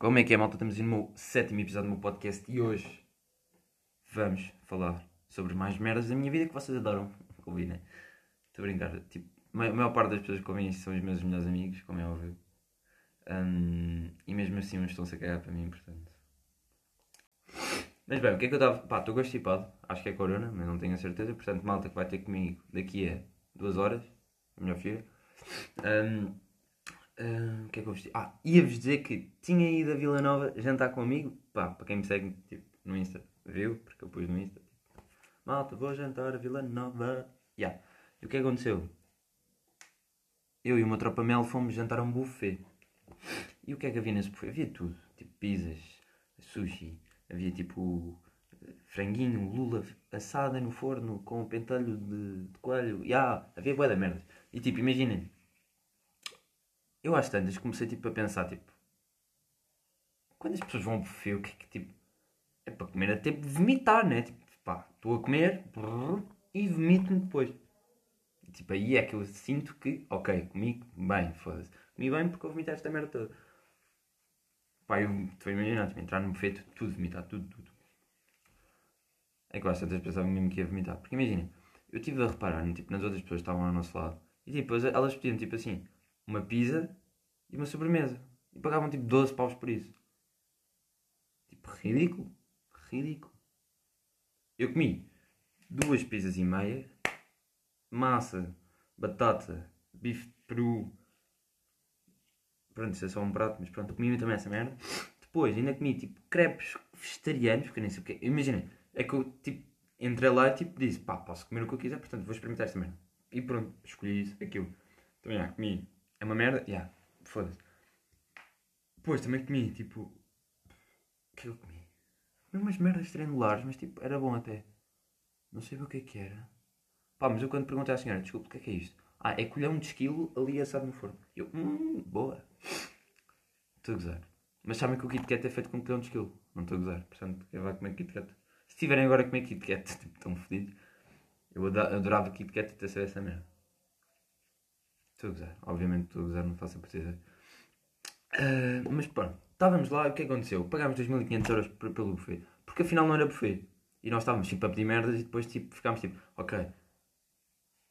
Como é que é, malta? Estamos no meu sétimo episódio do meu podcast e hoje vamos falar sobre mais merdas da minha vida que vocês adoram ouvir, né? Estou a brincar. Tipo, a maior parte das pessoas que ouvem isto são os meus melhores amigos, como é óbvio. Um, e mesmo assim uns estão-se a cagar para mim, portanto. Mas bem, o que é que eu estava. Pá, estou constipado, acho que é corona, mas não tenho a certeza. Portanto, malta que vai ter comigo daqui a duas horas, a melhor filha. Um, um, o que é que eu vos? Ah, ia-vos dizer que tinha ido a Vila Nova jantar com um amigo. Pá, para quem me segue tipo, no Insta, viu? Porque eu pus no Insta. Malta, vou jantar a Vila Nova. Yeah. E o que aconteceu? Eu e uma tropa mel fomos jantar a um buffet. E o que é que havia nesse buffet? Havia tudo. Tipo pizzas, sushi, havia tipo franguinho, lula assada no forno com um pentelho de, de coelho. Yeah, havia boa da merda. E tipo, imaginem. Eu às tantas comecei tipo a pensar, tipo. Quando as pessoas vão ao buffet, o que é que tipo. É para comer até vomitar, né? Tipo, pá, estou a comer brrr, e vomito-me depois. E, tipo, aí é que eu sinto que, ok, comi bem, foda-se. Comi bem porque eu vomitei esta merda toda. Pá, eu estou a imaginar, tipo, entrar no buffet, tudo vomitar, tudo, tudo. É que eu às tantas pensava mesmo que ia vomitar. Porque imaginem, eu estive a reparar, tipo, nas outras pessoas que estavam ao nosso lado. E tipo, elas pediam tipo assim, uma pizza e uma sobremesa. E pagavam tipo 12 paus por isso. Tipo, ridículo. Ridículo. Eu comi duas pizzas e meia, massa, batata, bife de peru. Pronto, isso é só um prato, mas pronto, comi também essa merda. Depois ainda comi tipo crepes vegetarianos, porque eu nem sei o que Imaginem, é que eu tipo entrei lá e tipo disse, pá, posso comer o que eu quiser, portanto vou experimentar esta merda. E pronto, escolhi isso, aquilo. Também já comi. É uma merda? Yeah, foda-se. Depois também comi, tipo. O que eu comi? Comi umas merdas triangulares, mas tipo, era bom até. Não sei o que é que era. Pá, mas eu quando perguntei à senhora, desculpa, o que é que é isto? Ah, é colhão de esquilo ali assado no forno. Eu, hum, boa. Estou a gozar. Mas sabem que o Kit Kat é feito com colhão de esquilo. Não estou a gozar. Portanto, eu vou comer Kit Kat. Se tiverem agora a comer Kit Kat, tipo, tão fodidos. Eu adorava Kit Kat ter sido essa merda. Estou a gozar. Obviamente estou a gozar, não faço a partida. Uh, mas pronto, estávamos lá e o que aconteceu? Pagámos 2.500 euros pelo buffet. Porque afinal não era buffet. E nós estávamos tipo a pedir merdas e depois tipo, ficámos tipo, ok.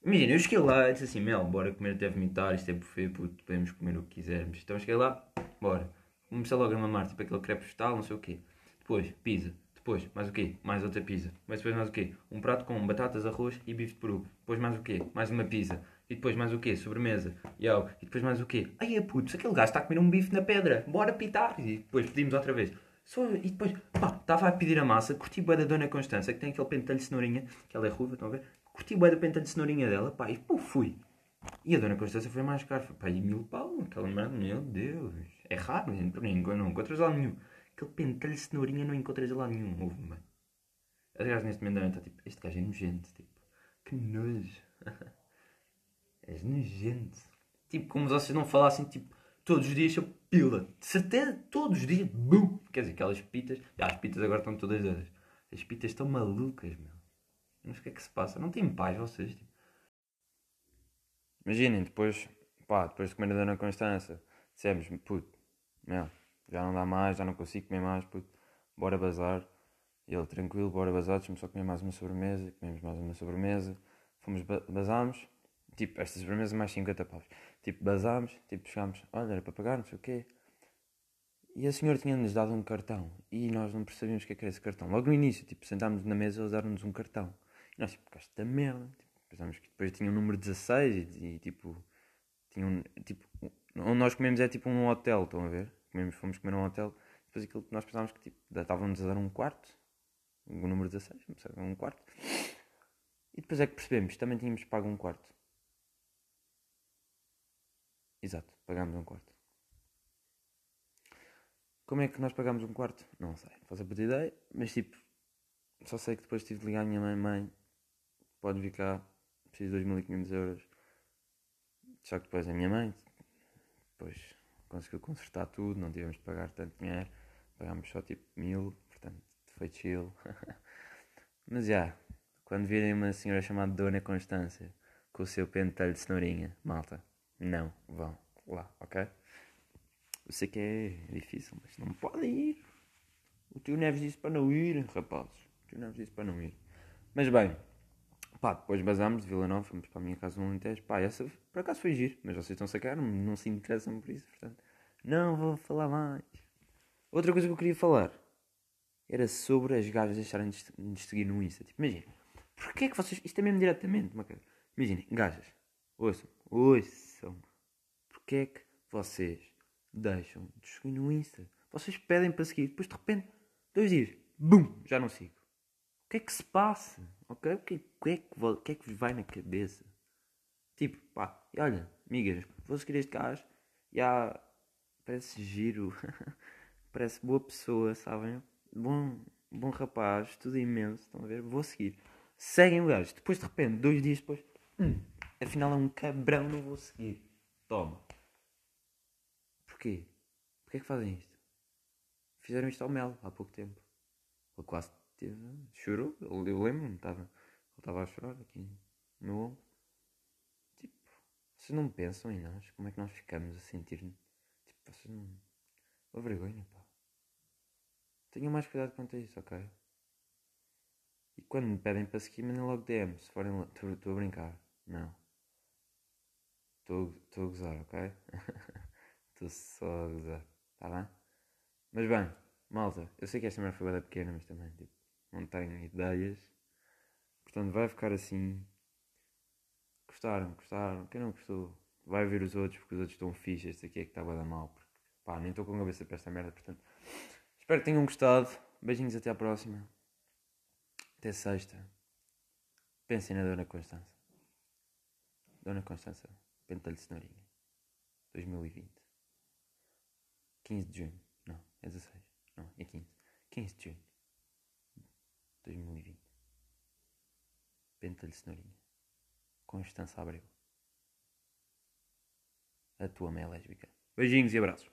Imagina, eu cheguei lá e disse assim, Mel, bora comer até vomitar, isto é buffet, puto, podemos comer o que quisermos. Então cheguei lá, bora. Comecei logo a mamar, tipo aquele crepe vegetal, não sei o quê. Depois, pizza. Depois, mais o quê? Mais outra pizza. Mas depois mais o quê? Um prato com batatas, arroz e bife de peru. Depois mais o quê? Mais uma pizza. E depois mais o quê? Sobremesa. Oh, e depois mais o quê? Ai, é puto, aquele gajo está a comer um bife na pedra. Bora pitar. E depois pedimos outra vez. E depois, pá, estava a pedir a massa. Curti bué da Dona Constança, que tem aquele pentelho de cenourinha. Que ela é ruiva, estão a ver? Curti bué da pentelho de cenourinha dela. Pá, e pô, fui. E a Dona Constança foi mais caro. Foi, pá, e mil pau. Aquela merda, meu Deus. É raro, não, não encontras lá nenhum. Aquele pentelho de cenourinha não encontras lá nenhum. Houve, mano. Aliás, neste momento está tipo, este gajo é nojento. Tipo, que nojo. És nojento. Tipo, como se vocês não falassem, tipo, todos os dias eu pila. De certeza, todos os dias. Bum! Quer dizer, aquelas pitas. Ah, as pitas agora estão todas dadas. As pitas estão malucas, meu. Não sei o que é que se passa. Não têm paz vocês, tipo. Imaginem, depois, pá, depois de comer a Dona Constança, dissemos, puto, meu, já não dá mais, já não consigo comer mais, puto, bora bazar. E ele, tranquilo, bora bazar, deixa-me só comer mais uma sobremesa. Comemos mais uma sobremesa. Fomos, bazámos. Tipo, esta sobremesa mais 50 paus. Tipo, bazámos, tipo, chegámos, olha, era para pagar, não sei o quê. E a senhora tinha-nos dado um cartão. E nós não percebíamos o que, é era esse cartão. Logo no início, tipo, sentámos na mesa, eles deram-nos um cartão. E nós, tipo, esta merda. Tipo, pensámos que depois tinha o um número 16 e, e tipo, tinha um, tipo, onde nós comemos é tipo um hotel, estão a ver? Comemos, fomos comer num hotel. Depois aquilo que nós pensávamos que, tipo, estavam-nos a dar um quarto o número 16, um quarto. E depois é que percebemos, também tínhamos pago um quarto. Exato, pagámos um quarto. Como é que nós pagámos um quarto? Não sei, não faço a puta ideia, mas tipo, só sei que depois tive de ligar à minha mãe, mãe, pode vir cá, preciso de 2.500 euros. Só que depois a minha mãe, depois conseguiu consertar tudo, não tivemos de pagar tanto dinheiro, pagámos só tipo mil, portanto foi chill. Mas já, yeah, quando virem uma senhora chamada Dona Constância com o seu pentelho de cenourinha, malta, não vão lá, ok? Eu sei que é difícil, mas não podem ir. O tio Neves disse para não ir, rapazes. O tio Neves disse para não ir. Mas bem, pá, depois basámos de Vila Nova, fomos para a minha casa no Alentejo. Pá, essa por acaso foi giro, mas vocês estão a sacar, não, se interessam por isso, portanto, não vou falar mais. Outra coisa que eu queria falar era sobre as gajas deixarem de de seguir no Insta. Tipo, imagina, porquê é que vocês. Isto é mesmo diretamente, uma coisa. Imaginem, gajas, ouçam, ouçam. Porquê é que vocês deixam de seguir no Insta? Vocês pedem para seguir, depois de repente, dois dias, bum, já não sigo. O que é que se passa? Ok? O que, o que, é, que, o que é que vos vai na cabeça? Tipo, pá, e olha, amigas, vou seguir este gajo, já parece giro, parece boa pessoa, sabem? Bom, bom rapaz, tudo imenso, estão a ver? Vou seguir. Seguem o gajo, depois de repente, dois dias depois, hum, afinal é um cabrão, não vou seguir. Toma. Porquê? Porquê é que fazem isto? Fizeram isto ao Mel há pouco tempo. Ele quase teve, chorou, eu lembro-me, estava, ele estava a chorar aqui no ombro. Tipo, vocês não pensam em nós? Como é que nós ficamos a sentir-nos? Tipo, vocês não. Uma vergonha, pá. Tenham mais cuidado quanto a isso, ok? E quando me pedem para seguir, mandem logo DM. Se forem. Estou a brincar. Não. Estou a gozar, ok? Estou só a gozar. Tá bem? Mas bem, malta. Eu sei que esta merda foi bem pequena, mas também, tipo, não tenho ideias. Portanto, vai ficar assim. Gostaram, gostaram. Quem não gostou, vai ver os outros, porque os outros estão fixos. Este aqui é que está a dar mal. Porque, pá, nem estou com a cabeça para esta merda. Portanto, espero que tenham gostado. Beijinhos, até à próxima. Até sexta. Pensem na Dona Constança. Dona Constança, pentelho cenourinha. 2020. 15 de junho. Não, é 16. Não, é 15. 15 de junho. 2020. Pentelho cenourinha. Constança Abreu. A tua mãe é lésbica. Beijinhos e abraços.